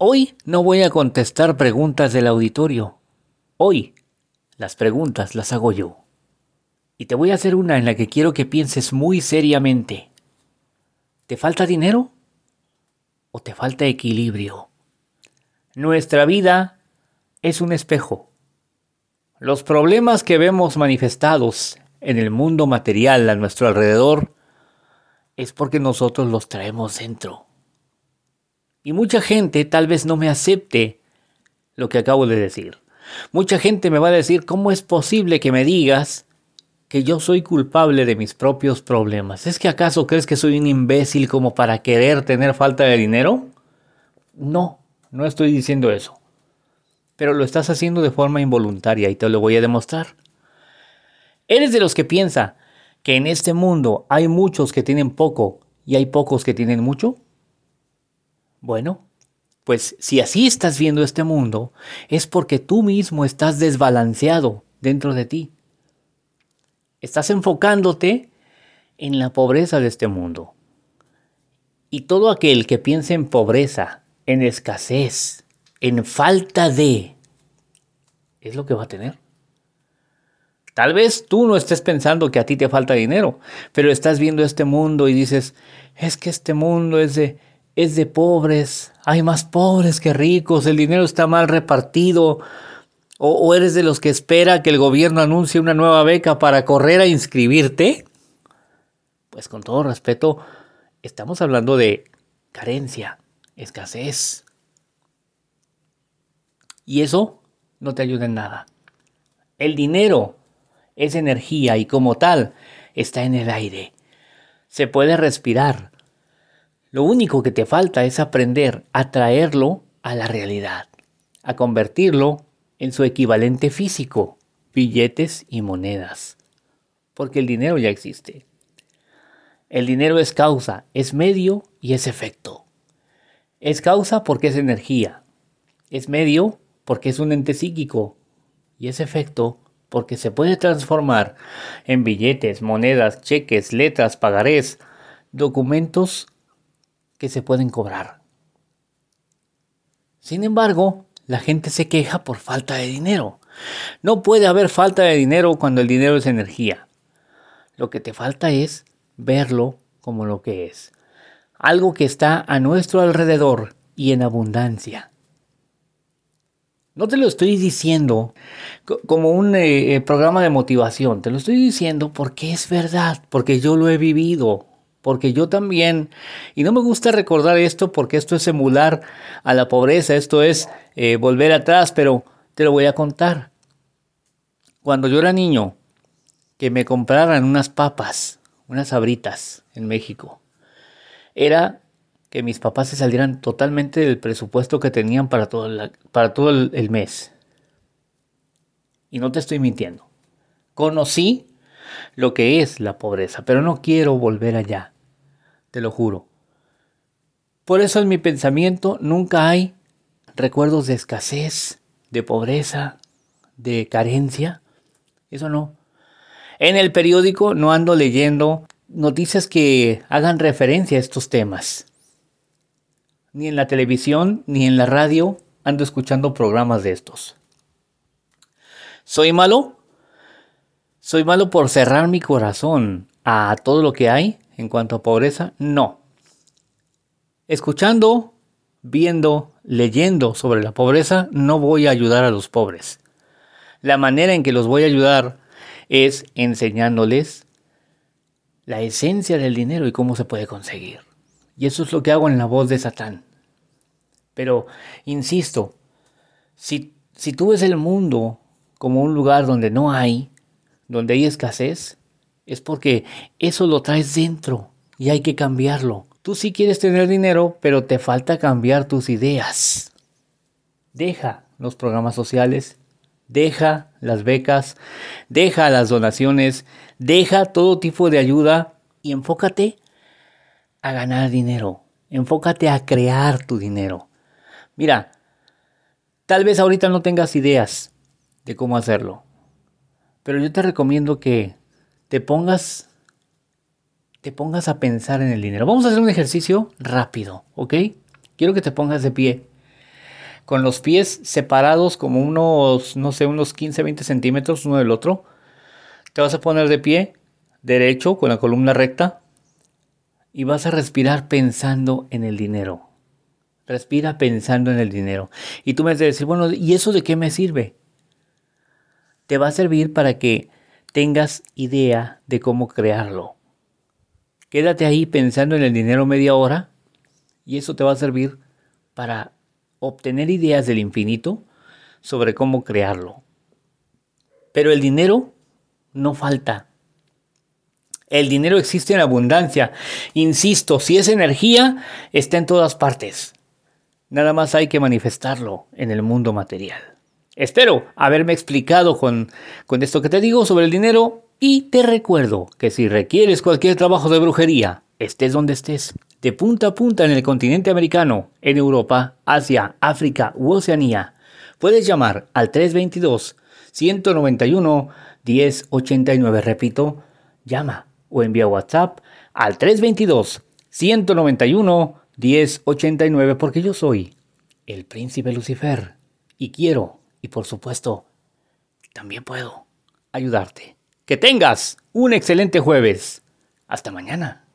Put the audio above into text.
Hoy no voy a contestar preguntas del auditorio. Hoy las preguntas las hago yo. Y te voy a hacer una en la que quiero que pienses muy seriamente. ¿Te falta dinero? ¿O te falta equilibrio? Nuestra vida es un espejo. Los problemas que vemos manifestados en el mundo material a nuestro alrededor es porque nosotros los traemos dentro. Y mucha gente tal vez no me acepte lo que acabo de decir. Mucha gente me va a decir, ¿cómo es posible que me digas que yo soy culpable de mis propios problemas? ¿Es que acaso crees que soy un imbécil como para querer tener falta de dinero? No, no estoy diciendo eso. Pero lo estás haciendo de forma involuntaria y te lo voy a demostrar. ¿Eres de los que piensa que en este mundo hay muchos que tienen poco y hay pocos que tienen mucho? Bueno, pues si así estás viendo este mundo, es porque tú mismo estás desbalanceado dentro de ti. Estás enfocándote en la pobreza de este mundo. Y todo aquel que piense en pobreza, en escasez, en falta de, es lo que va a tener. Tal vez tú no estés pensando que a ti te falta dinero, pero estás viendo este mundo y dices, es que este mundo es de es de pobres, hay más pobres que ricos, el dinero está mal repartido, o, eres de los que espera que el gobierno anuncie una nueva beca para correr a inscribirte, pues con todo respeto, estamos hablando de carencia, escasez. Y eso no te ayuda en nada. El dinero es energía y como tal está en el aire. Se puede respirar, lo único que te falta es aprender a traerlo a la realidad, a convertirlo en su equivalente físico, billetes y monedas. Porque el dinero ya existe. El dinero es causa, es medio y es efecto. Es causa porque es energía. Es medio porque es un ente psíquico. Y es efecto porque se puede transformar en billetes, monedas, cheques, letras, pagarés, documentos que se pueden cobrar. Sin embargo, la gente se queja por falta de dinero. No puede haber falta de dinero cuando el dinero es energía. Lo que te falta es verlo como lo que es. Algo que está a nuestro alrededor y en abundancia. No te lo estoy diciendo como un eh, eh, programa de motivación, te lo estoy diciendo porque es verdad, porque yo lo he vivido, porque yo también, y no me gusta recordar esto porque esto es emular a la pobreza, esto es eh, volver atrás, pero te lo voy a contar. Cuando yo era niño, que me compraran unas papas, unas abritas en México, era que mis papás se salieran totalmente del presupuesto que tenían para todo, para todo el mes. Y no te estoy mintiendo. Conocí lo que es la pobreza, pero no quiero volver allá te lo juro. Por eso en mi pensamiento nunca hay recuerdos de escasez, de pobreza, de carencia. Eso no. En el periódico no ando leyendo noticias que hagan referencia a estos temas. Ni en la televisión ni en la radio ando escuchando programas de estos. ¿Soy malo? ¿Soy malo por cerrar mi corazón a todo lo que hay? En cuanto a pobreza? No. Escuchando, viendo, leyendo sobre la pobreza, no voy a ayudar a los pobres. La manera en que los voy a ayudar es enseñándoles la esencia del dinero y cómo se puede conseguir. Y eso es lo que hago en la voz de Satán. Pero, insisto, si, si tú ves el mundo como un lugar donde no hay, donde hay escasez, es porque eso lo traes dentro y hay que cambiarlo. Tú sí quieres tener dinero, pero te falta cambiar tus ideas. Deja los programas sociales, deja las becas, deja las donaciones, deja todo tipo de ayuda y enfócate a ganar dinero. Enfócate a crear tu dinero. Mira, tal vez ahorita no tengas ideas de cómo hacerlo, pero yo te recomiendo que te pongas, te pongas a pensar en el dinero. Vamos a hacer un ejercicio rápido, ¿ok? Quiero que te pongas de pie con los pies separados como unos, no sé, unos 15, 20 centímetros uno del otro. Te vas a poner de pie, derecho, con la columna recta, y vas a respirar pensando en el dinero. Respira pensando en el dinero. Y tú me vas a decir, bueno, ¿y eso de qué me sirve? Te va a servir para que tengas idea de cómo crearlo. Quédate ahí pensando en el dinero media hora y eso te va a servir para obtener ideas del infinito sobre cómo crearlo. Pero el dinero no falta. El dinero existe en abundancia. Insisto, si es energía, está en todas partes. Nada más hay que manifestarlo en el mundo material. Espero haberme explicado con, con esto que te digo sobre el dinero y te recuerdo que si requieres cualquier trabajo de brujería, estés donde estés, de punta a punta en el continente americano, en Europa, Asia, África u Oceanía, puedes llamar al 322-191-1089. Repito, llama o envía WhatsApp al 322-191-1089 porque yo soy el príncipe Lucifer y quiero, y por supuesto, también puedo ayudarte. Que tengas un excelente jueves. Hasta mañana.